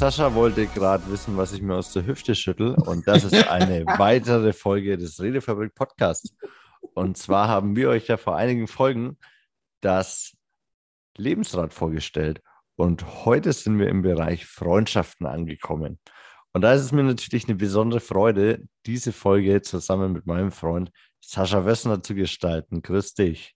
Sascha wollte gerade wissen, was ich mir aus der Hüfte schüttel. Und das ist eine weitere Folge des Redefabrik Podcasts. Und zwar haben wir euch ja vor einigen Folgen das Lebensrad vorgestellt. Und heute sind wir im Bereich Freundschaften angekommen. Und da ist es mir natürlich eine besondere Freude, diese Folge zusammen mit meinem Freund Sascha Wessner zu gestalten. Grüß dich.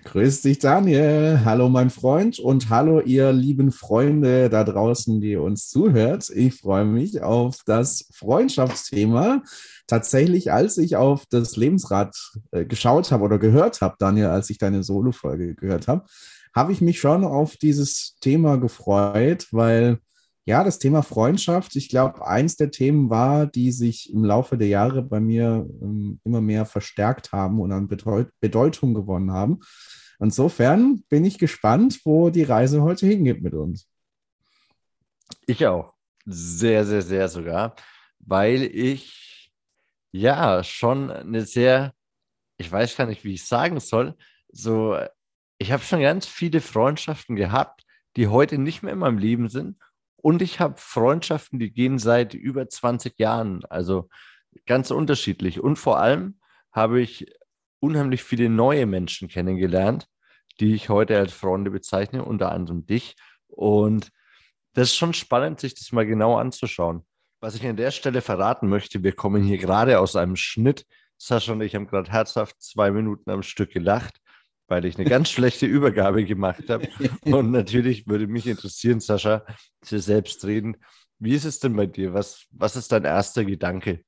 Grüß dich, Daniel. Hallo, mein Freund und hallo, ihr lieben Freunde da draußen, die uns zuhört. Ich freue mich auf das Freundschaftsthema. Tatsächlich, als ich auf das Lebensrad äh, geschaut habe oder gehört habe, Daniel, als ich deine Solo-Folge gehört habe, habe ich mich schon auf dieses Thema gefreut, weil ja, das Thema Freundschaft, ich glaube, eins der Themen war, die sich im Laufe der Jahre bei mir ähm, immer mehr verstärkt haben und an Bedeut Bedeutung gewonnen haben. Insofern bin ich gespannt, wo die Reise heute hingeht mit uns. Ich auch. Sehr, sehr, sehr sogar, weil ich ja schon eine sehr, ich weiß gar nicht, wie ich sagen soll, so, ich habe schon ganz viele Freundschaften gehabt, die heute nicht mehr in meinem Leben sind und ich habe Freundschaften, die gehen seit über 20 Jahren. Also ganz unterschiedlich. Und vor allem habe ich unheimlich viele neue Menschen kennengelernt, die ich heute als Freunde bezeichne, unter anderem dich. Und das ist schon spannend, sich das mal genau anzuschauen. Was ich an der Stelle verraten möchte, wir kommen hier gerade aus einem Schnitt. Sascha und ich haben gerade herzhaft zwei Minuten am Stück gelacht weil ich eine ganz schlechte Übergabe gemacht habe. Und natürlich würde mich interessieren, Sascha, zu selbst reden. Wie ist es denn bei dir? Was, was ist dein erster Gedanke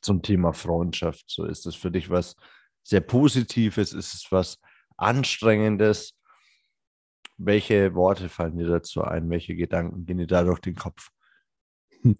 zum Thema Freundschaft? So ist es für dich was sehr Positives? Ist es was Anstrengendes? Welche Worte fallen dir dazu ein? Welche Gedanken gehen dir da durch den Kopf?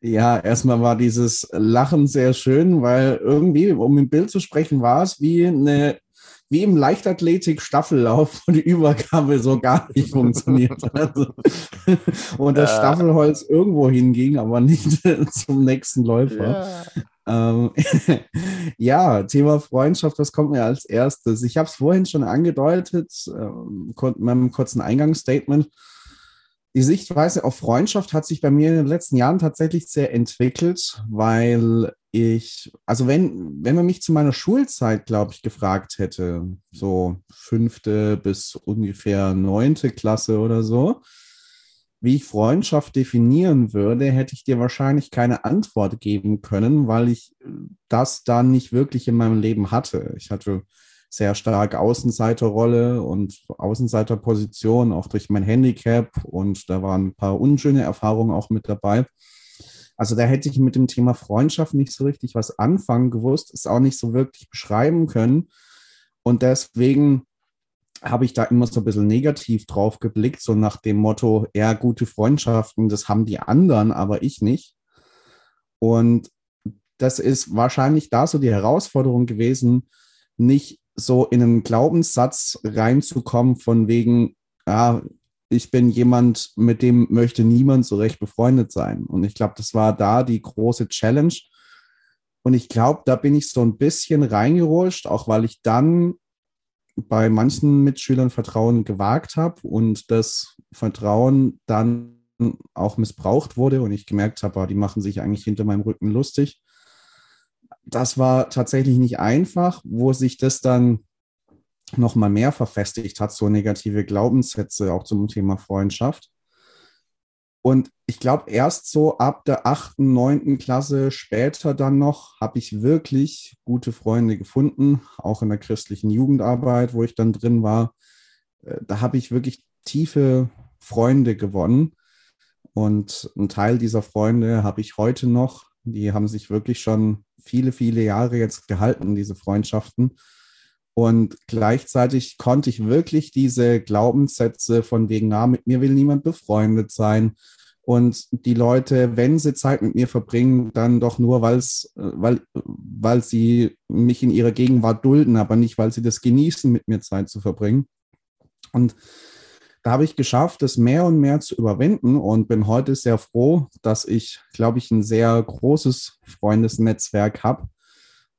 Ja, erstmal war dieses Lachen sehr schön, weil irgendwie, um im Bild zu sprechen, war es wie eine wie im Leichtathletik-Staffellauf, wo die Übergabe so gar nicht funktioniert hat. und das Staffelholz irgendwo hinging, aber nicht zum nächsten Läufer. Ja. Ähm, ja, Thema Freundschaft, was kommt mir als erstes? Ich habe es vorhin schon angedeutet, äh, mit meinem kurzen Eingangsstatement die Sichtweise auf Freundschaft hat sich bei mir in den letzten Jahren tatsächlich sehr entwickelt, weil ich, also wenn, wenn man mich zu meiner Schulzeit, glaube ich, gefragt hätte, so fünfte bis ungefähr neunte Klasse oder so, wie ich Freundschaft definieren würde, hätte ich dir wahrscheinlich keine Antwort geben können, weil ich das dann nicht wirklich in meinem Leben hatte. Ich hatte sehr stark Außenseiterrolle und Außenseiterposition, auch durch mein Handicap. Und da waren ein paar unschöne Erfahrungen auch mit dabei. Also da hätte ich mit dem Thema Freundschaft nicht so richtig was anfangen gewusst, es auch nicht so wirklich beschreiben können. Und deswegen habe ich da immer so ein bisschen negativ drauf geblickt, so nach dem Motto, ja, gute Freundschaften, das haben die anderen, aber ich nicht. Und das ist wahrscheinlich da so die Herausforderung gewesen, nicht so in einen Glaubenssatz reinzukommen von wegen, ja, ich bin jemand, mit dem möchte niemand so recht befreundet sein. Und ich glaube, das war da die große Challenge. Und ich glaube, da bin ich so ein bisschen reingerutscht, auch weil ich dann bei manchen Mitschülern Vertrauen gewagt habe und das Vertrauen dann auch missbraucht wurde und ich gemerkt habe, ah, die machen sich eigentlich hinter meinem Rücken lustig das war tatsächlich nicht einfach, wo sich das dann noch mal mehr verfestigt hat, so negative Glaubenssätze auch zum Thema Freundschaft. Und ich glaube, erst so ab der achten, neunten Klasse später dann noch habe ich wirklich gute Freunde gefunden, auch in der christlichen Jugendarbeit, wo ich dann drin war. Äh, da habe ich wirklich tiefe Freunde gewonnen. Und ein Teil dieser Freunde habe ich heute noch. Die haben sich wirklich schon viele, viele Jahre jetzt gehalten, diese Freundschaften. Und gleichzeitig konnte ich wirklich diese Glaubenssätze von wegen, na, mit mir will niemand befreundet sein. Und die Leute, wenn sie Zeit mit mir verbringen, dann doch nur, weil's, äh, weil, weil sie mich in ihrer Gegenwart dulden, aber nicht, weil sie das genießen, mit mir Zeit zu verbringen. Und da habe ich geschafft, es mehr und mehr zu überwinden und bin heute sehr froh, dass ich, glaube ich, ein sehr großes Freundesnetzwerk habe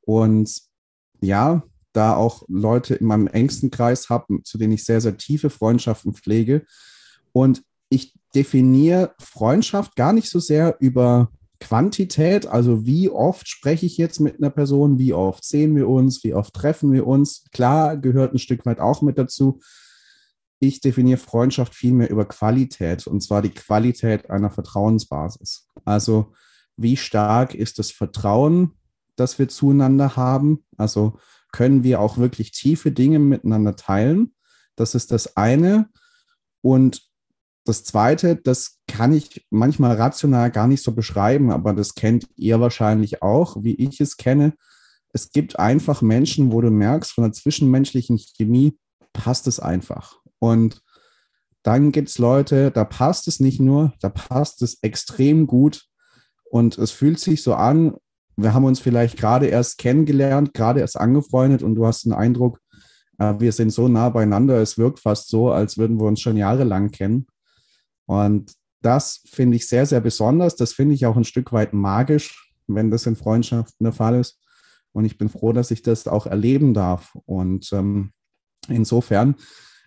und ja, da auch Leute in meinem engsten Kreis habe, zu denen ich sehr, sehr tiefe Freundschaften pflege. Und ich definiere Freundschaft gar nicht so sehr über Quantität, also wie oft spreche ich jetzt mit einer Person, wie oft sehen wir uns, wie oft treffen wir uns. Klar, gehört ein Stück weit auch mit dazu. Ich definiere Freundschaft vielmehr über Qualität, und zwar die Qualität einer Vertrauensbasis. Also wie stark ist das Vertrauen, das wir zueinander haben? Also können wir auch wirklich tiefe Dinge miteinander teilen? Das ist das eine. Und das Zweite, das kann ich manchmal rational gar nicht so beschreiben, aber das kennt ihr wahrscheinlich auch, wie ich es kenne. Es gibt einfach Menschen, wo du merkst, von der zwischenmenschlichen Chemie passt es einfach. Und dann gibt es Leute, da passt es nicht nur, da passt es extrem gut. Und es fühlt sich so an, wir haben uns vielleicht gerade erst kennengelernt, gerade erst angefreundet und du hast den Eindruck, äh, wir sind so nah beieinander, es wirkt fast so, als würden wir uns schon jahrelang kennen. Und das finde ich sehr, sehr besonders. Das finde ich auch ein Stück weit magisch, wenn das in Freundschaften der Fall ist. Und ich bin froh, dass ich das auch erleben darf. Und ähm, insofern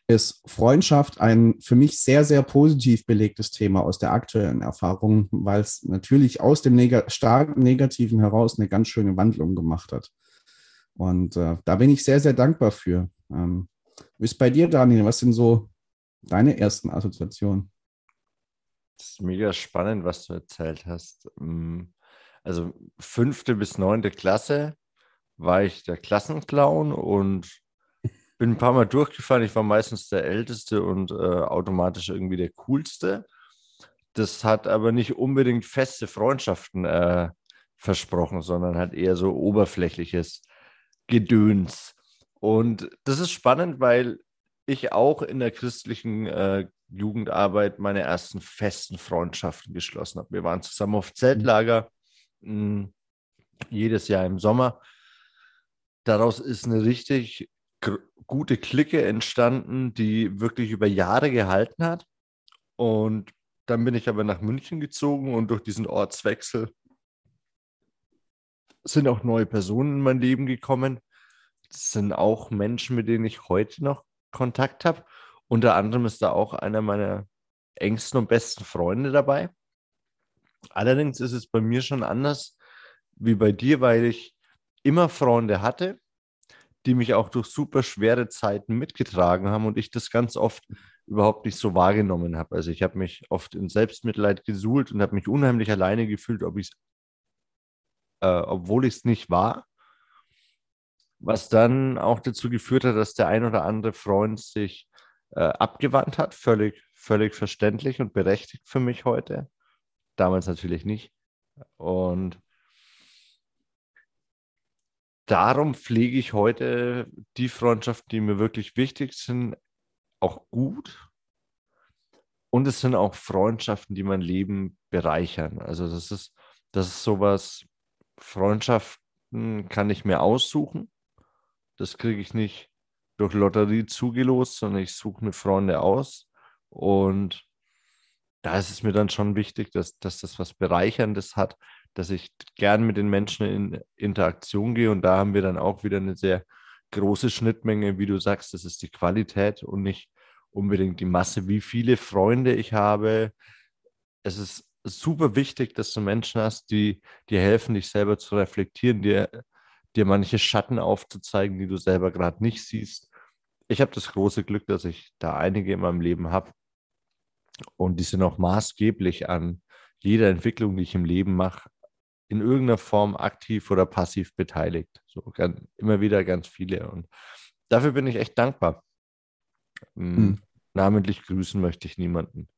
ist Freundschaft ein für mich sehr, sehr positiv belegtes Thema aus der aktuellen Erfahrung, weil es natürlich aus dem Neg stark Negativen heraus eine ganz schöne Wandlung gemacht hat. Und äh, da bin ich sehr, sehr dankbar für. Ähm, wie ist bei dir, Daniel? Was sind so deine ersten Assoziationen? Das ist mega spannend, was du erzählt hast. Mm, also fünfte bis neunte Klasse war ich der Klassenclown und bin ein paar Mal durchgefahren. Ich war meistens der Älteste und äh, automatisch irgendwie der Coolste. Das hat aber nicht unbedingt feste Freundschaften äh, versprochen, sondern halt eher so oberflächliches Gedöns. Und das ist spannend, weil ich auch in der christlichen äh, Jugendarbeit meine ersten festen Freundschaften geschlossen habe. Wir waren zusammen auf Zeltlager, mh, mm, jedes Jahr im Sommer. Daraus ist eine richtig gute Clique entstanden, die wirklich über Jahre gehalten hat. Und dann bin ich aber nach München gezogen und durch diesen Ortswechsel sind auch neue Personen in mein Leben gekommen. Das sind auch Menschen, mit denen ich heute noch Kontakt habe. Unter anderem ist da auch einer meiner engsten und besten Freunde dabei. Allerdings ist es bei mir schon anders wie bei dir, weil ich immer Freunde hatte, die mich auch durch super schwere Zeiten mitgetragen haben und ich das ganz oft überhaupt nicht so wahrgenommen habe. Also ich habe mich oft in Selbstmitleid gesuhlt und habe mich unheimlich alleine gefühlt, ob ich's, äh, obwohl ich es nicht war. Was dann auch dazu geführt hat, dass der ein oder andere Freund sich äh, abgewandt hat. Völlig, völlig verständlich und berechtigt für mich heute. Damals natürlich nicht. Und darum pflege ich heute die Freundschaften, die mir wirklich wichtig sind, auch gut. Und es sind auch Freundschaften, die mein Leben bereichern. Also das ist, das ist sowas, Freundschaften kann ich mir aussuchen. Das kriege ich nicht durch Lotterie zugelost, sondern ich suche mir Freunde aus. Und da ist es mir dann schon wichtig, dass, dass das was Bereicherndes hat, dass ich gern mit den Menschen in Interaktion gehe. Und da haben wir dann auch wieder eine sehr große Schnittmenge, wie du sagst, das ist die Qualität und nicht unbedingt die Masse, wie viele Freunde ich habe. Es ist super wichtig, dass du Menschen hast, die dir helfen, dich selber zu reflektieren, dir dir manche Schatten aufzuzeigen, die du selber gerade nicht siehst. Ich habe das große Glück, dass ich da einige in meinem Leben habe. Und die sind auch maßgeblich an jeder Entwicklung, die ich im Leben mache, in irgendeiner Form aktiv oder passiv beteiligt. So ganz, immer wieder ganz viele. Und dafür bin ich echt dankbar. Hm. Namentlich grüßen möchte ich niemanden.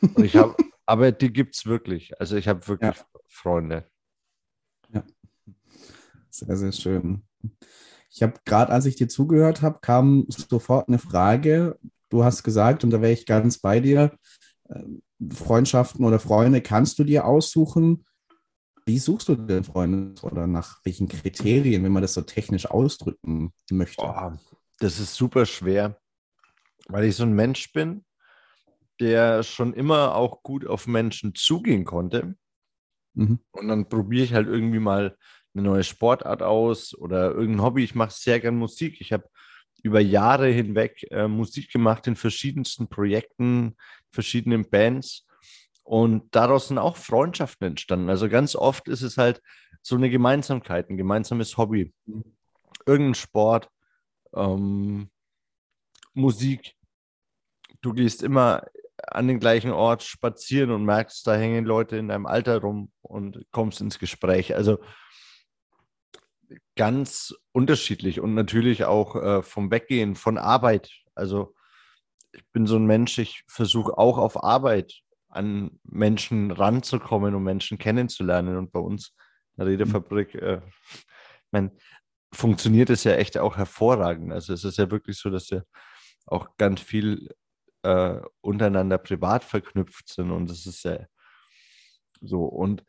Und ich habe, aber die gibt es wirklich. Also ich habe wirklich ja. Freunde. Ja. Sehr, sehr schön. Ich habe gerade, als ich dir zugehört habe, kam sofort eine Frage. Du hast gesagt, und da wäre ich ganz bei dir, ähm, Freundschaften oder Freunde kannst du dir aussuchen. Wie suchst du denn Freunde oder nach welchen Kriterien, wenn man das so technisch ausdrücken möchte? Oh, das ist super schwer, weil ich so ein Mensch bin, der schon immer auch gut auf Menschen zugehen konnte. Mhm. Und dann probiere ich halt irgendwie mal eine neue Sportart aus oder irgendein Hobby. Ich mache sehr gern Musik. Ich habe über Jahre hinweg äh, Musik gemacht in verschiedensten Projekten, verschiedenen Bands. Und daraus sind auch Freundschaften entstanden. Also ganz oft ist es halt so eine Gemeinsamkeit, ein gemeinsames Hobby. Irgendein Sport, ähm, Musik. Du gehst immer an den gleichen Ort spazieren und merkst, da hängen Leute in deinem Alter rum und kommst ins Gespräch. Also ganz unterschiedlich und natürlich auch äh, vom Weggehen von Arbeit. Also ich bin so ein Mensch, ich versuche auch auf Arbeit an Menschen ranzukommen, um Menschen kennenzulernen. Und bei uns in der Redefabrik, äh, mein, funktioniert es ja echt auch hervorragend. Also es ist ja wirklich so, dass wir auch ganz viel äh, untereinander privat verknüpft sind und es ist ja so. Und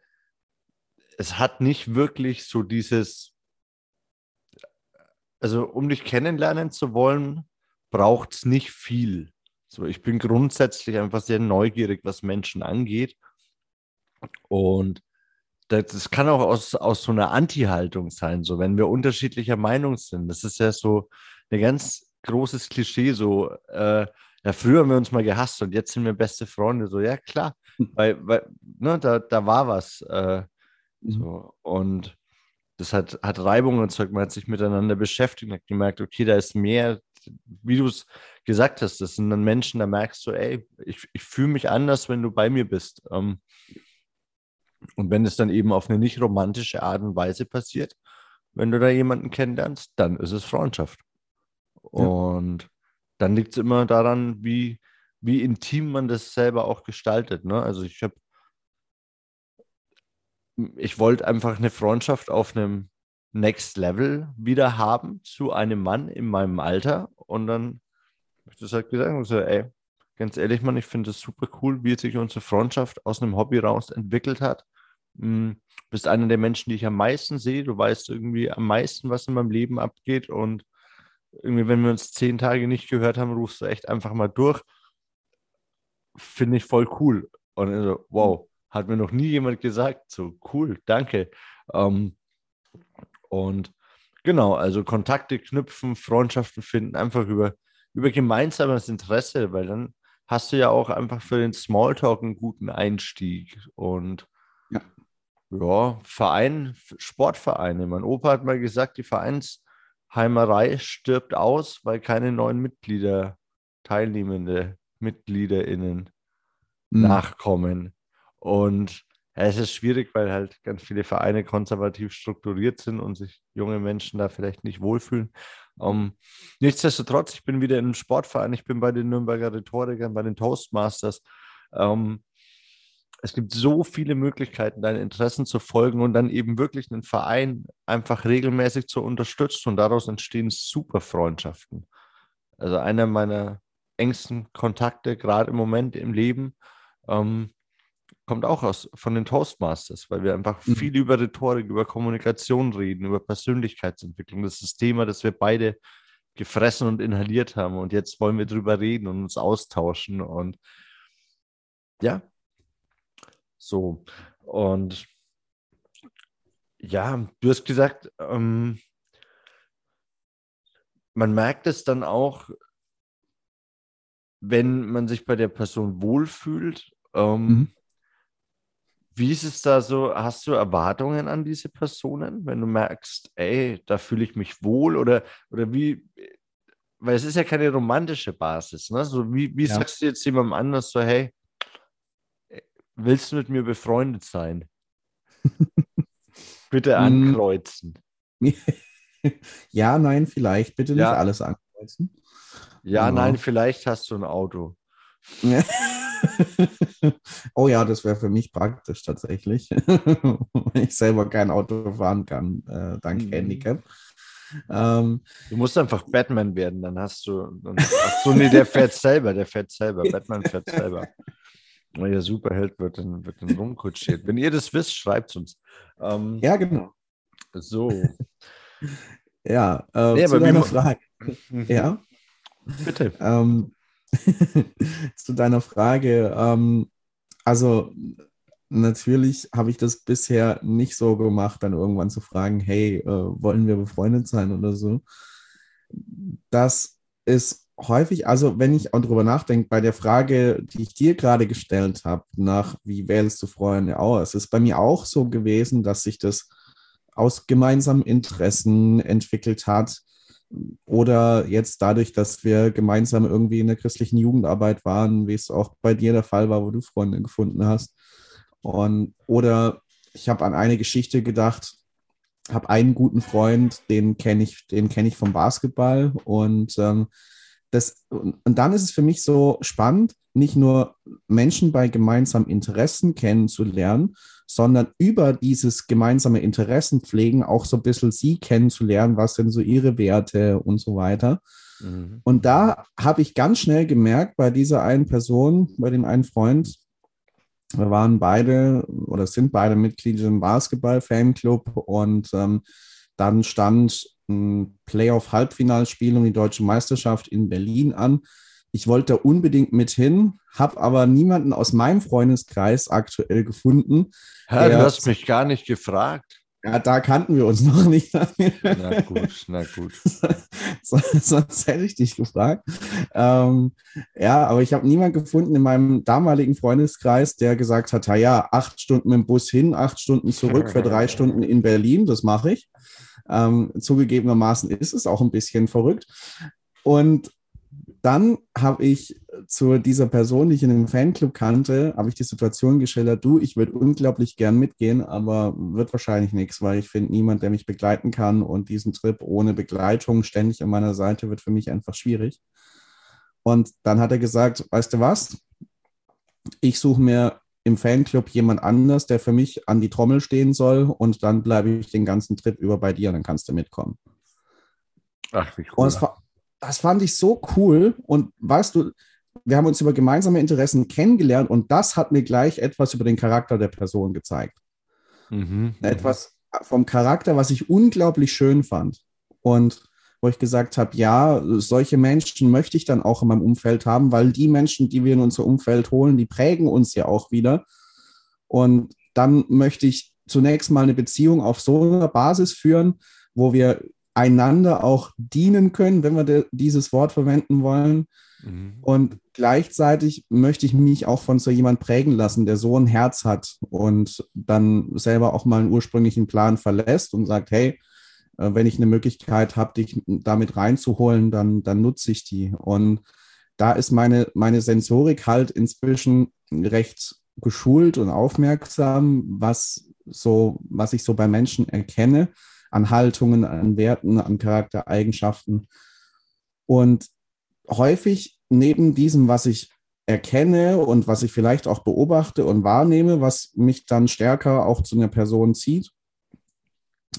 es hat nicht wirklich so dieses, also um dich kennenlernen zu wollen, braucht es nicht viel. So, ich bin grundsätzlich einfach sehr neugierig, was Menschen angeht. Und das, das kann auch aus, aus so einer Anti-Haltung sein, so wenn wir unterschiedlicher Meinung sind. Das ist ja so ein ganz großes Klischee, so äh, ja, früher haben wir uns mal gehasst und jetzt sind wir beste Freunde. So, ja, klar, weil, weil ne, da, da war was. Äh, mhm. so. Und das hat, hat Reibung erzeugt. Man hat sich miteinander beschäftigt und hat gemerkt, okay, da ist mehr, wie du es gesagt hast, das sind dann Menschen, da merkst du, ey, ich, ich fühle mich anders, wenn du bei mir bist. Ähm, und wenn es dann eben auf eine nicht romantische Art und Weise passiert, wenn du da jemanden kennenlernst, dann ist es Freundschaft. Ja. Und dann liegt es immer daran, wie, wie intim man das selber auch gestaltet. Ne? Also ich habe, ich wollte einfach eine Freundschaft auf einem Next Level wieder haben zu einem Mann in meinem Alter. Und dann ich das halt gesagt und so, ey, ganz ehrlich, Mann, ich finde es super cool, wie sich unsere Freundschaft aus einem Hobby raus entwickelt hat. Du hm, bist einer der Menschen, die ich am meisten sehe. Du weißt irgendwie am meisten, was in meinem Leben abgeht. Und irgendwie, wenn wir uns zehn Tage nicht gehört haben, rufst du echt einfach mal durch. Finde ich voll cool. Und also, wow, hat mir noch nie jemand gesagt. So cool, danke. Ähm, und genau, also Kontakte knüpfen, Freundschaften finden, einfach über, über gemeinsames Interesse, weil dann hast du ja auch einfach für den Smalltalk einen guten Einstieg. Und ja, ja Verein, Sportvereine. Mein Opa hat mal gesagt, die Vereins Heimerei stirbt aus, weil keine neuen Mitglieder, teilnehmende MitgliederInnen mhm. nachkommen. Und ja, es ist schwierig, weil halt ganz viele Vereine konservativ strukturiert sind und sich junge Menschen da vielleicht nicht wohlfühlen. Um, ähm, nichtsdestotrotz, ich bin wieder in einem Sportverein, ich bin bei den Nürnberger Rhetorikern, bei den Toastmasters. Um, ähm, es gibt so viele Möglichkeiten, deinen Interessen zu folgen und dann eben wirklich einen Verein einfach regelmäßig zu unterstützen und daraus entstehen super Freundschaften. Also einer meiner engsten Kontakte gerade im Moment im Leben ähm, kommt auch aus von den Toastmasters, weil wir einfach mhm. viel über Rhetorik, über Kommunikation reden, über Persönlichkeitsentwicklung. Das ist das Thema, das wir beide gefressen und inhaliert haben und jetzt wollen wir drüber reden und uns austauschen und ja, so. Und ja, du hast gesagt, ähm, man merkt es dann auch, wenn man sich bei der Person wohlfühlt. Ähm, mhm. Wie ist es da so? Hast du Erwartungen an diese Personen, wenn du merkst, ey, da fühle ich mich wohl oder, oder wie? Weil es ist ja keine romantische Basis. Ne? So wie, wie ja. sagst du jetzt jemandem anders so, hey, Willst du mit mir befreundet sein? Bitte hm. ankreuzen. ja, nein, vielleicht. Bitte nicht ja. alles ankreuzen. Ja, genau. nein, vielleicht hast du ein Auto. oh ja, das wäre für mich praktisch tatsächlich. Wenn ich selber kein Auto fahren kann, äh, dank mhm. Handicap. Ähm, du musst einfach Batman werden, dann hast du. Dann, ach so, nee, der fährt selber, der fährt selber. Batman fährt selber euer Superheld wird dann, wird dann rumkutschiert. Wenn ihr das wisst, schreibt es uns. Ähm, ja, genau. So. ja, äh, nee, zu deiner Frage. Ja. Bitte. Ähm, zu deiner Frage. Ähm, also natürlich habe ich das bisher nicht so gemacht, dann irgendwann zu fragen, hey, äh, wollen wir befreundet sein oder so. dass es häufig, also wenn ich auch darüber nachdenke, bei der Frage, die ich dir gerade gestellt habe, nach wie wählst du Freunde aus, ist bei mir auch so gewesen, dass sich das aus gemeinsamen Interessen entwickelt hat. Oder jetzt dadurch, dass wir gemeinsam irgendwie in der christlichen Jugendarbeit waren, wie es auch bei dir der Fall war, wo du Freunde gefunden hast. Und, oder ich habe an eine Geschichte gedacht, habe einen guten Freund, den kenne ich, den kenne ich vom Basketball und ähm, das, und dann ist es für mich so spannend, nicht nur Menschen bei gemeinsamen Interessen kennenzulernen, sondern über dieses gemeinsame Interessen pflegen auch so ein bisschen sie kennenzulernen, was denn so ihre Werte und so weiter. Mhm. Und da habe ich ganz schnell gemerkt, bei dieser einen Person, bei dem einen Freund, wir waren beide oder sind beide Mitglieder im Basketball-Fanclub und ähm, dann stand Playoff-Halbfinalspiel um die deutsche Meisterschaft in Berlin an. Ich wollte unbedingt mit hin, habe aber niemanden aus meinem Freundeskreis aktuell gefunden. Herr, du hast mich gar nicht gefragt. Ja, da kannten wir uns noch nicht. Na gut, na gut. Sonst hätte ich dich gefragt. Ähm, ja, aber ich habe niemanden gefunden in meinem damaligen Freundeskreis, der gesagt hat, ja, acht Stunden mit dem Bus hin, acht Stunden zurück für drei Stunden in Berlin, das mache ich. Ähm, zugegebenermaßen ist es auch ein bisschen verrückt. Und dann habe ich zu dieser Person, die ich in einem Fanclub kannte, habe ich die Situation geschildert, du, ich würde unglaublich gern mitgehen, aber wird wahrscheinlich nichts, weil ich finde niemand, der mich begleiten kann und diesen Trip ohne Begleitung ständig an meiner Seite wird für mich einfach schwierig. Und dann hat er gesagt, weißt du was, ich suche mir im Fanclub jemand anders, der für mich an die Trommel stehen soll und dann bleibe ich den ganzen Trip über bei dir, dann kannst du mitkommen. Ach, wie cool. Das, das, fand ich so cool und weißt du, wir haben uns über gemeinsame Interessen kennengelernt und das hat mir gleich etwas über den Charakter der Person gezeigt. Mhm. Etwas vom Charakter, was ich unglaublich schön fand. Und wo ich gesagt habe, ja, solche Menschen möchte ich dann auch in meinem Umfeld haben, weil die Menschen, die wir in unser Umfeld holen, die prägen uns ja auch wieder. Und dann möchte ich zunächst mal eine Beziehung auf so einer Basis führen, wo wir einander auch dienen können, wenn wir dieses Wort verwenden wollen. Mhm. Und gleichzeitig möchte ich mich auch von so jemand prägen lassen, der so ein Herz hat und dann selber auch mal einen ursprünglichen Plan verlässt und sagt, hey, wenn ich eine Möglichkeit habe, dich damit reinzuholen, dann, dann nutze ich die. Und da ist meine, meine Sensorik halt inzwischen recht geschult und aufmerksam, was so, was ich so bei Menschen erkenne, an Haltungen, an Werten, an Charaktereigenschaften. Und häufig neben diesem, was ich erkenne und was ich vielleicht auch beobachte und wahrnehme, was mich dann stärker auch zu einer Person zieht,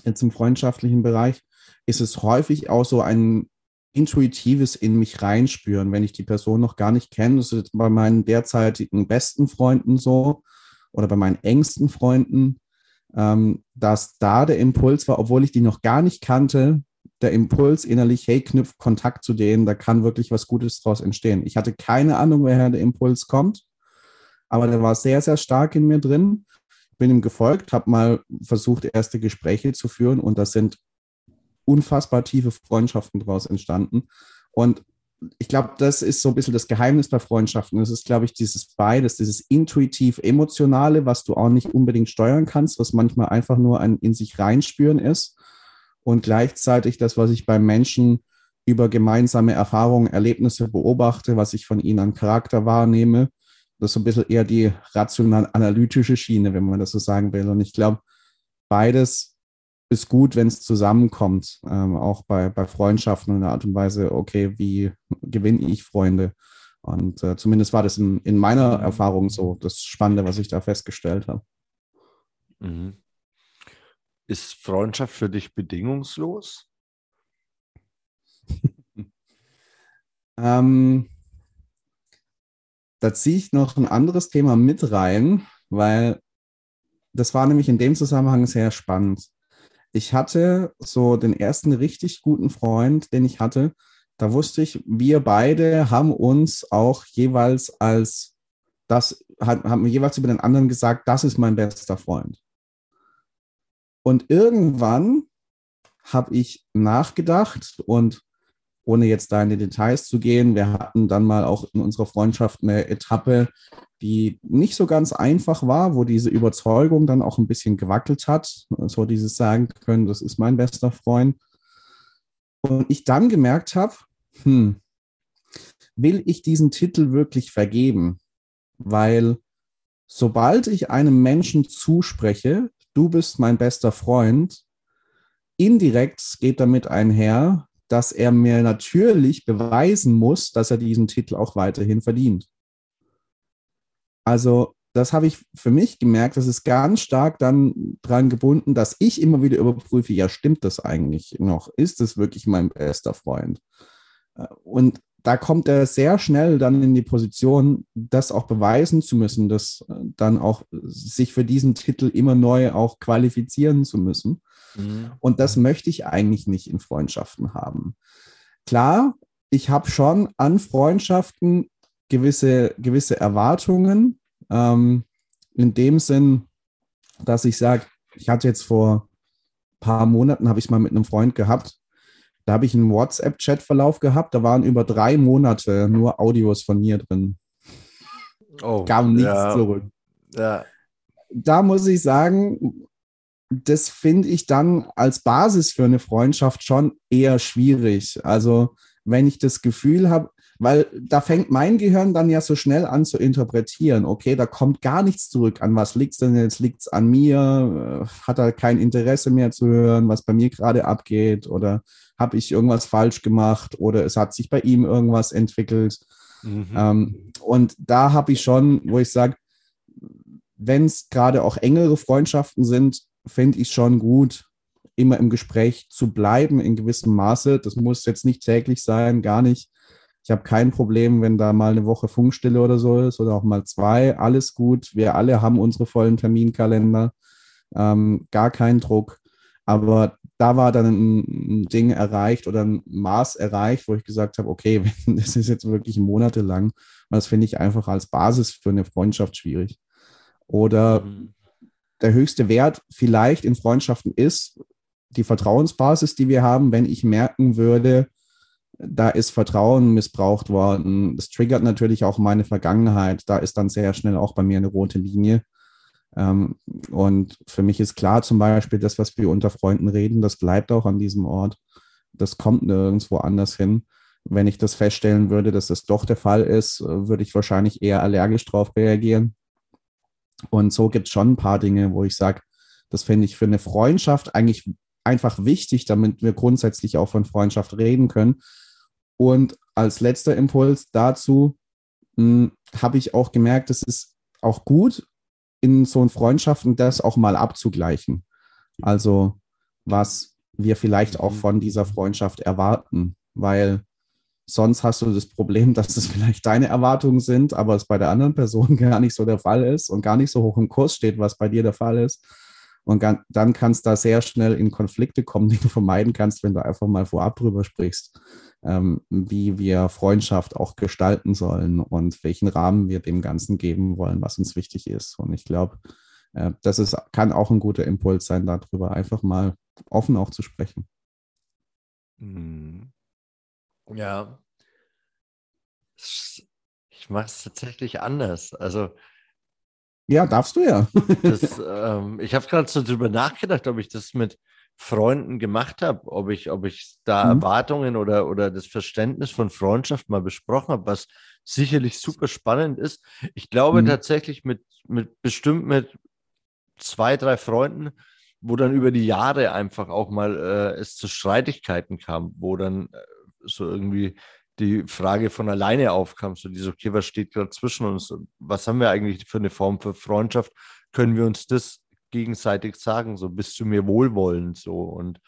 jetzt im freundschaftlichen Bereich, ist es häufig auch so ein intuitives in mich reinspüren, wenn ich die Person noch gar nicht kenne. Das ist bei meinen derzeitigen besten Freunden so oder bei meinen engsten Freunden, ähm, dass da der Impuls war, obwohl ich die noch gar nicht kannte, der Impuls innerlich, hey, knüpft Kontakt zu denen, da kann wirklich was Gutes draus entstehen. Ich hatte keine Ahnung, woher der Impuls kommt, aber der war sehr, sehr stark in mir drin bin ihm gefolgt, habe mal versucht, erste Gespräche zu führen und da sind unfassbar tiefe Freundschaften daraus entstanden. Und ich glaube, das ist so ein bisschen das Geheimnis bei Freundschaften. Es ist, glaube ich, dieses beides, dieses intuitiv-emotionale, was du auch nicht unbedingt steuern kannst, was manchmal einfach nur ein in sich reinspüren ist. Und gleichzeitig das, was ich bei Menschen über gemeinsame Erfahrungen, Erlebnisse beobachte, was ich von ihnen an Charakter wahrnehme, das ist so ein bisschen eher die rational-analytische Schiene, wenn man das so sagen will. Und ich glaube, beides ist gut, wenn es zusammenkommt, ähm, auch bei, bei Freundschaften in der Art und Weise, okay, wie gewinne ich Freunde? Und äh, zumindest war das in, in meiner Erfahrung so das Spannende, was ich da festgestellt habe. Mhm. Ist Freundschaft für dich bedingungslos? ähm, da ziehe ich noch ein anderes Thema mit rein, weil das war nämlich in dem Zusammenhang sehr spannend. Ich hatte so den ersten richtig guten Freund, den ich hatte. Da wusste ich, wir beide haben uns auch jeweils als das, haben jeweils über den anderen gesagt, das ist mein bester Freund. Und irgendwann habe ich nachgedacht und ohne jetzt da in die Details zu gehen, wir hatten dann mal auch in unserer Freundschaft eine Etappe, die nicht so ganz einfach war, wo diese Überzeugung dann auch ein bisschen gewackelt hat. So dieses sagen können, das ist mein bester Freund. Und ich dann gemerkt habe, hm, will ich diesen Titel wirklich vergeben? Weil sobald ich einem Menschen zuspreche, du bist mein bester Freund, indirekt geht damit einher, dass er mir natürlich beweisen muss, dass er diesen Titel auch weiterhin verdient. Also das habe ich für mich gemerkt, das ist ganz stark dann dran gebunden, dass ich immer wieder überprüfe, ja, stimmt das eigentlich noch? Ist es wirklich mein bester Freund? Und da kommt er sehr schnell dann in die Position, das auch beweisen zu müssen, das dann auch sich für diesen Titel immer neu auch qualifizieren zu müssen. Mhm. Und das möchte ich eigentlich nicht in Freundschaften haben. Klar, ich habe schon an Freundschaften gewisse, gewisse Erwartungen. Ähm, in dem Sinn, dass ich sage, ich hatte jetzt vor ein paar Monaten, habe ich mal mit einem Freund gehabt, da habe ich einen WhatsApp-Chat-Verlauf gehabt, da waren über drei Monate nur Audios von mir drin. Oh, Kam nichts ja, zurück. Ja. Da muss ich sagen, das finde ich dann als Basis für eine Freundschaft schon eher schwierig. Also wenn ich das Gefühl habe, weil da fängt mein Gehirn dann ja so schnell an zu interpretieren. Okay, da kommt gar nichts zurück. An was liegt es denn jetzt? Liegt es an mir? Äh, hat er kein Interesse mehr zu hören, was bei mir gerade abgeht? Oder habe ich irgendwas falsch gemacht? Oder es hat sich bei ihm irgendwas entwickelt? Mhm. Ähm, und da habe ich schon, wo ich sage, wenn es gerade auch engere Freundschaften sind, finde ich schon gut, immer im Gespräch zu bleiben in gewissem Maße. Das muss jetzt nicht täglich sein, gar nicht. Ich habe kein Problem, wenn da mal eine Woche Funkstille oder so ist oder auch mal zwei. Alles gut. Wir alle haben unsere vollen Terminkalender. Ähm, gar kein Druck. Aber da war dann ein, Ding erreicht oder ein Maß erreicht, wo ich gesagt habe, okay, das ist jetzt wirklich monatelang. Das finde ich einfach als Basis für eine Freundschaft schwierig. Oder mhm der höchste Wert vielleicht in Freundschaften ist, die Vertrauensbasis, die wir haben, wenn ich merken würde, da ist Vertrauen missbraucht worden. Das triggert natürlich auch meine Vergangenheit. Da ist dann sehr schnell auch bei mir eine rote Linie. Ähm, und für mich ist klar zum Beispiel, das, was wir unter Freunden reden, das bleibt auch an diesem Ort. Das kommt nirgendwo anders hin. Wenn ich das feststellen würde, dass das doch der Fall ist, würde ich wahrscheinlich eher allergisch darauf reagieren. Und so gibt es schon ein paar Dinge, wo ich sage, das finde ich für eine Freundschaft eigentlich einfach wichtig, damit wir grundsätzlich auch von Freundschaft reden können. Und als letzter Impuls dazu hm, habe ich auch gemerkt, es ist auch gut, in so einen Freundschaften das auch mal abzugleichen. Also was wir vielleicht auch mhm. von dieser Freundschaft erwarten, weil Sonst hast du das Problem, dass es vielleicht deine Erwartungen sind, aber es bei der anderen Person gar nicht so der Fall ist und gar nicht so hoch im Kurs steht, was bei dir der Fall ist. Und dann kannst du da sehr schnell in Konflikte kommen, die du vermeiden kannst, wenn du einfach mal vorab drüber sprichst, ähm, wie wir Freundschaft auch gestalten sollen und welchen Rahmen wir dem Ganzen geben wollen, was uns wichtig ist. Und ich glaube, äh, das ist, kann auch ein guter Impuls sein, darüber einfach mal offen auch zu sprechen. Mhm. Ja. Ich mache es tatsächlich anders. Also. Ja, darfst du ja. das, ähm, ich habe gerade so drüber nachgedacht, ob ich das mit Freunden gemacht habe, ob ich, ob ich da mhm. Erwartungen oder, oder das Verständnis von Freundschaft mal besprochen habe, was sicherlich super spannend ist. Ich glaube mhm. tatsächlich mit, mit bestimmt mit zwei, drei Freunden, wo dann über die Jahre einfach auch mal äh, es zu Streitigkeiten kam, wo dann äh, so irgendwie die Frage von alleine aufkam, so diese, okay, was steht gerade zwischen uns? Was haben wir eigentlich für eine Form für Freundschaft? Können wir uns das gegenseitig sagen? So, bist du mir wohlwollend? So, und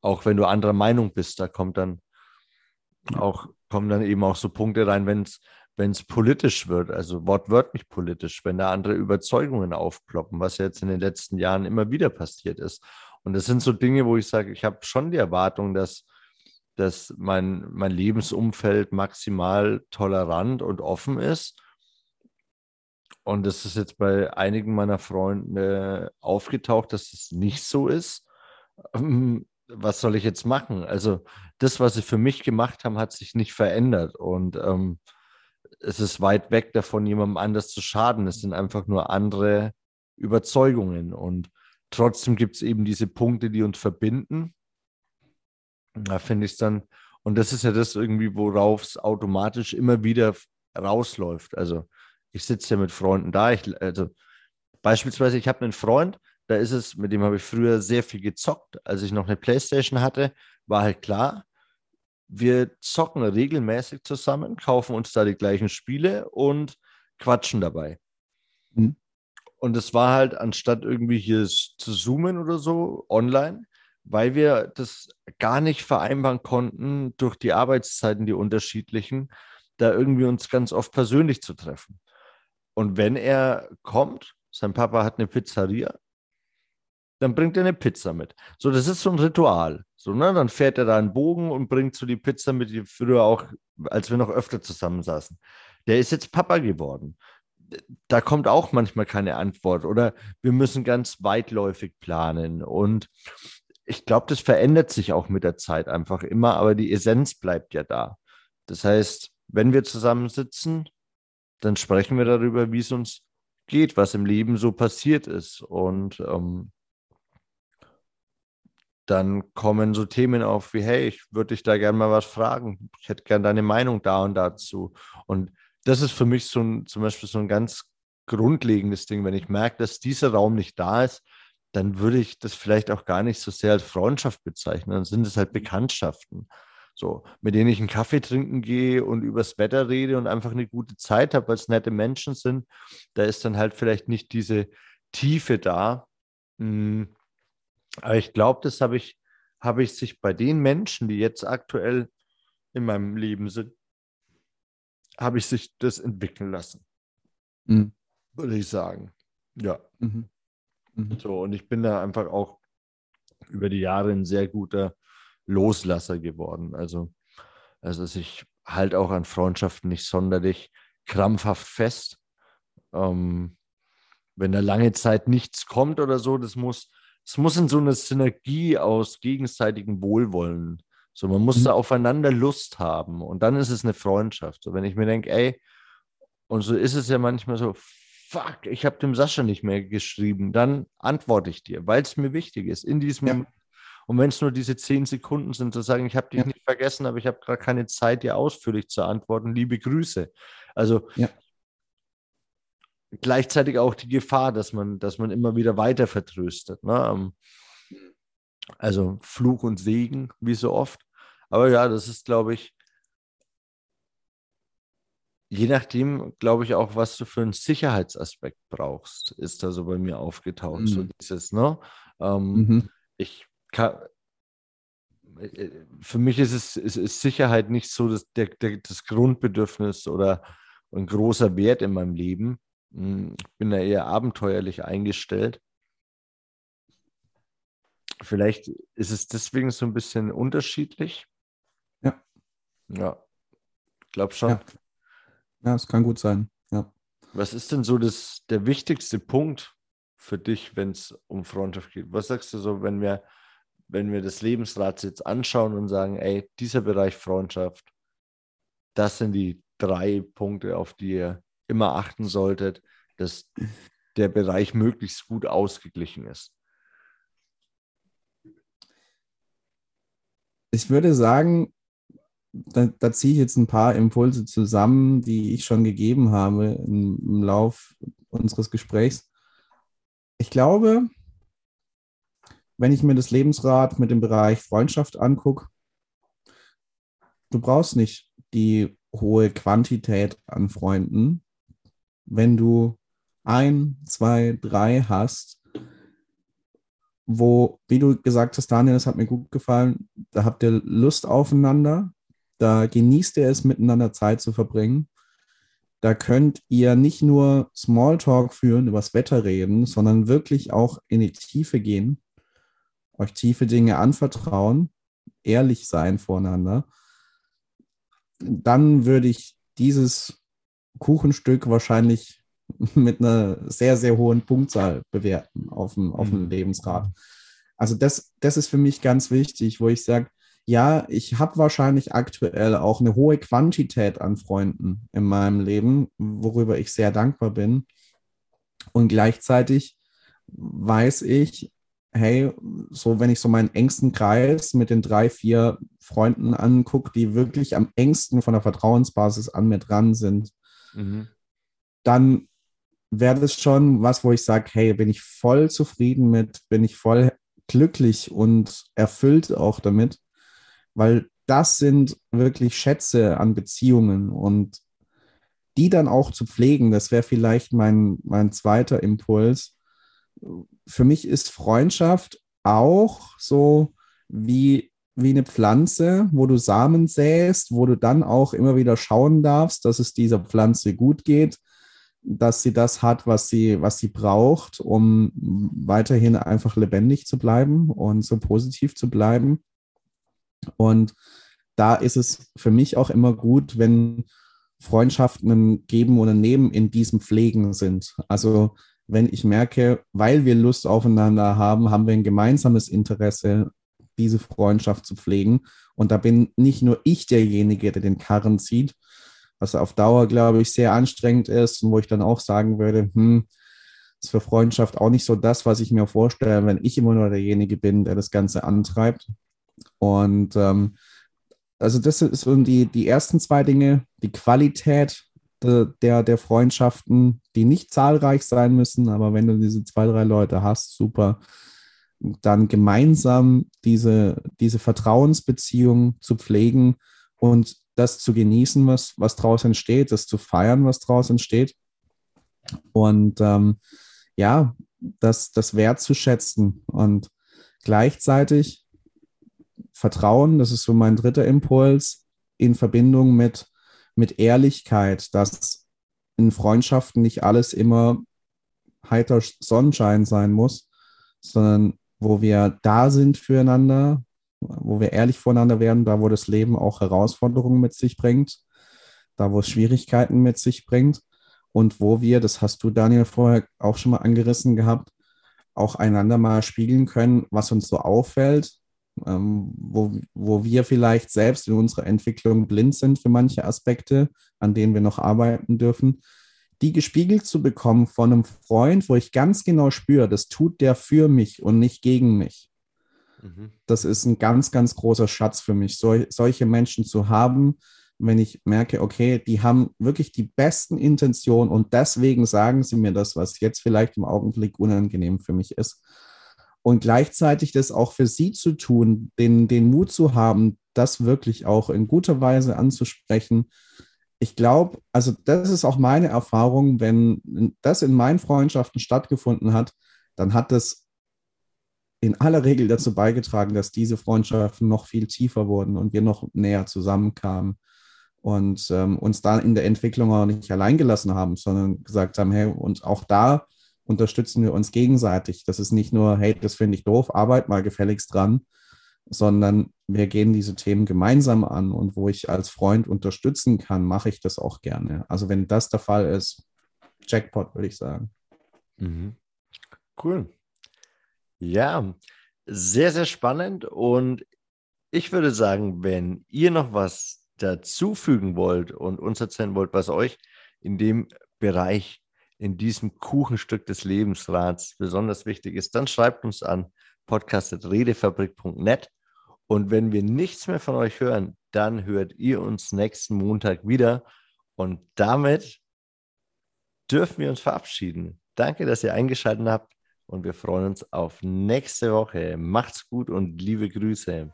auch wenn du anderer Meinung bist, da kommt dann auch, kommen dann eben auch so Punkte rein, wenn es wenn es politisch wird, also wortwörtlich politisch, wenn da andere Überzeugungen aufploppen, was ja jetzt in den letzten Jahren immer wieder passiert ist. Und das sind so Dinge, wo ich sage, ich habe schon die Erwartung, dass dass mein, mein Lebensumfeld maximal tolerant und offen ist. Und das ist jetzt bei einigen meiner Freunde aufgetaucht, dass es nicht so ist. Ähm, was soll ich jetzt machen? Also das, was sie für mich gemacht haben, hat sich nicht verändert und ähm, es ist weit weg davon, jemandem anders zu schaden. Es sind einfach nur andere Überzeugungen und trotzdem gibt es eben diese Punkte, die uns verbinden. Da finde ich es dann, und das ist ja das irgendwie, worauf es automatisch immer wieder rausläuft. Also ich sitze ja mit Freunden da. Ich, also beispielsweise, ich habe einen Freund, da ist es, mit dem habe ich früher sehr viel gezockt. Als ich noch eine Playstation hatte, war halt klar, wir zocken regelmäßig zusammen, kaufen uns da die gleichen Spiele und quatschen dabei. Mhm. Und es war halt, anstatt irgendwie hier zu zoomen oder so online, weil wir das gar nicht vereinbaren konnten, durch die Arbeitszeiten, die unterschiedlichen, da irgendwie uns ganz oft persönlich zu treffen. Und wenn er kommt, sein Papa hat eine Pizzeria, dann bringt er eine Pizza mit. So, das ist so ein Ritual. So, ne? Dann fährt er da einen Bogen und bringt so die Pizza mit, die früher auch, als wir noch öfter zusammensaßen. Der ist jetzt Papa geworden. Da kommt auch manchmal keine Antwort oder wir müssen ganz weitläufig planen. Und ich glaube, das verändert sich auch mit der Zeit einfach immer, aber die Essenz bleibt ja da. Das heißt, wenn wir zusammensitzen, dann sprechen wir darüber, wie es uns geht, was im Leben so passiert ist. Und ähm, dann kommen so Themen auf wie, hey, ich würde dich da gerne mal was fragen. Ich hätte gerne deine Meinung da und dazu. Und das ist für mich so ein, zum Beispiel so ein ganz grundlegendes Ding. Wenn ich merke, dass dieser Raum nicht da ist, dann würde ich das vielleicht auch gar nicht so sehr als Freundschaft bezeichnen. Dann sind es halt Bekanntschaften. So, mit denen ich einen Kaffee trinken gehe und übers Wetter rede und einfach eine gute Zeit habe, weil es nette Menschen sind. Da ist dann halt vielleicht nicht diese Tiefe da. Hm aber ich glaube, das habe ich, habe ich sich bei den Menschen, die jetzt aktuell in meinem Leben sind, habe ich sich das entwickeln lassen. Mhm. Würde ich sagen. Ja. Mhm. Mhm. So, und ich bin da einfach auch über die Jahre ein sehr guter Loslasser geworden. Also, also ich halte auch an Freundschaften nicht sonderlich krampfhaft fest. Ähm, wenn da lange Zeit nichts kommt oder so, das muss, es muss in so eine Synergie aus gegenseitigem Wohlwollen. So, man muss mhm. da aufeinander Lust haben und dann ist es eine Freundschaft. So, wenn ich mir denke, ey, und so ist es ja manchmal so, fuck, ich habe dem Sascha nicht mehr geschrieben, dann antworte ich dir, weil es mir wichtig ist in diesem ja. Moment. Und wenn es nur diese zehn Sekunden sind, zu sagen, ich habe dich ja. nicht vergessen, aber ich habe gerade keine Zeit, dir ausführlich zu antworten, liebe Grüße. Also ja gleichzeitig auch die Gefahr, dass man, dass man immer wieder weiter vertröstet. Ne? Ähm, also Fluch und Segen, wie so oft. Aber ja, das ist, glaube ich, je nachdem, glaube ich, auch, was du für einen Sicherheitsaspekt brauchst, ist da so bei mir aufgetaucht. Mhm. So dieses, ne? Ähm, mhm. Ich kann, äh, für mich ist es ist, ist Sicherheit nicht so das, der, der, das Grundbedürfnis oder ein großer Wert in meinem Leben. Hm, ich bin da eher abenteuerlich eingestellt. Vielleicht ist es deswegen so ein bisschen unterschiedlich. Ja. Ja, ich glaube schon. Ja. Ja, es kann gut sein. Ja. Was ist denn so das, der wichtigste Punkt für dich, wenn es um Freundschaft geht? Was sagst du so, wenn wir, wenn wir das Lebensrad jetzt anschauen und sagen, ey, dieser Bereich Freundschaft, das sind die drei Punkte, auf die ihr immer achten solltet, dass der Bereich möglichst gut ausgeglichen ist? Ich würde sagen, da, da, ziehe ich jetzt ein paar Impulse zusammen, die ich schon gegeben habe im, im Lauf unseres Gesprächs. Ich glaube, wenn ich mir das Lebensrad mit dem Bereich Freundschaft angucke, du brauchst nicht die hohe Quantität an Freunden, wenn du ein, zwei, drei hast, wo, wie du gesagt hast, Daniel, das hat mir gut gefallen, da habt ihr Lust aufeinander, da genießt ihr es, miteinander Zeit zu verbringen. Da könnt ihr nicht nur Smalltalk führen, übers Wetter reden, sondern wirklich auch in die Tiefe gehen, euch tiefe Dinge anvertrauen, ehrlich sein voreinander. Dann würde ich dieses Kuchenstück wahrscheinlich mit einer sehr, sehr hohen Punktzahl bewerten auf dem, auf dem mhm. Lebensrad. Also das, das ist für mich ganz wichtig, wo ich sage, ja, ich habe wahrscheinlich aktuell auch eine hohe Quantität an Freunden in meinem Leben, worüber ich sehr dankbar bin. Und gleichzeitig weiß ich, hey, so wenn ich so meinen engsten Kreis mit den drei, vier Freunden angucke, die wirklich am engsten von der Vertrauensbasis an mir dran sind, mhm. dann wäre das schon was, wo ich sage, hey, bin ich voll zufrieden mit, bin ich voll glücklich und erfüllt auch damit, weil das sind wirklich Schätze an Beziehungen und die dann auch zu pflegen, das wäre vielleicht mein, mein zweiter Impuls. Für mich ist Freundschaft auch so wie, wie eine Pflanze, wo du Samen säst, wo du dann auch immer wieder schauen darfst, dass es dieser Pflanze gut geht, dass sie das hat, was sie, was sie braucht, um weiterhin einfach lebendig zu bleiben und so positiv zu bleiben. Und da ist es für mich auch immer gut, wenn Freundschaften ein Geben oder Nehmen in diesem Pflegen sind. Also wenn ich merke, weil wir Lust aufeinander haben, haben wir ein gemeinsames Interesse, diese Freundschaft zu pflegen. Und da bin nicht nur ich derjenige, der den Karren zieht, was auf Dauer, glaube ich, sehr anstrengend ist und wo ich dann auch sagen würde, hm, ist für Freundschaft auch nicht so das, was ich mir vorstelle, wenn ich immer nur derjenige bin, der das Ganze antreibt. Und ähm, also das sind die, die ersten zwei Dinge, die Qualität de, der, der Freundschaften, die nicht zahlreich sein müssen, aber wenn du diese zwei, drei Leute hast, super. Dann gemeinsam diese, diese Vertrauensbeziehung zu pflegen und das zu genießen, was, was draus entsteht, das zu feiern, was draus entsteht. Und ähm, ja, das, das wertzuschätzen und gleichzeitig Vertrauen, das ist so mein dritter Impuls, in Verbindung mit, mit Ehrlichkeit, dass in Freundschaften nicht alles immer heiter Sonnenschein sein muss, sondern wo wir da sind füreinander, wo wir ehrlich voneinander werden, da wo das Leben auch Herausforderungen mit sich bringt, da wo es Schwierigkeiten mit sich bringt und wo wir, das hast du Daniel vorher auch schon mal angerissen gehabt, auch einander mal spiegeln können, was uns so auffällt, ähm, wo, wo wir vielleicht selbst in unserer Entwicklung blind sind für manche Aspekte, an denen wir noch arbeiten dürfen, die gespiegelt zu bekommen von einem Freund, wo ich ganz genau spüre, das tut der für mich und nicht gegen mich. Mhm. Das ist ein ganz, ganz großer Schatz für mich, sol solche Menschen zu haben, wenn ich merke, okay, die haben wirklich die besten Intentionen und deswegen sagen sie mir das, was jetzt vielleicht im Augenblick unangenehm für mich ist. Und gleichzeitig das auch für sie zu tun, den, den Mut zu haben, das wirklich auch in guter Weise anzusprechen. Ich glaube, also das ist auch meine Erfahrung, wenn das in meinen Freundschaften stattgefunden hat, dann hat das in aller Regel dazu beigetragen, dass diese Freundschaften noch viel tiefer wurden und wir noch näher zusammenkamen und ähm, uns da in der Entwicklung auch nicht allein gelassen haben, sondern gesagt haben, hey, und auch da unterstützen wir uns gegenseitig. Das ist nicht nur, hey, das finde ich doof, arbeit mal gefälligst dran, sondern wir gehen diese Themen gemeinsam an und wo ich als Freund unterstützen kann, mache ich das auch gerne. Also wenn das der Fall ist, Jackpot, würde ich sagen. Mhm. Cool. Ja, sehr, sehr spannend. Und ich würde sagen, wenn ihr noch was dazufügen wollt und uns erzählen wollt, was euch in dem Bereich, in diesem Kuchenstück des Lebensrats besonders wichtig ist, dann schreibt uns an podcast.redefabrik.net. Und wenn wir nichts mehr von euch hören, dann hört ihr uns nächsten Montag wieder. Und damit dürfen wir uns verabschieden. Danke, dass ihr eingeschaltet habt und wir freuen uns auf nächste Woche. Macht's gut und liebe Grüße.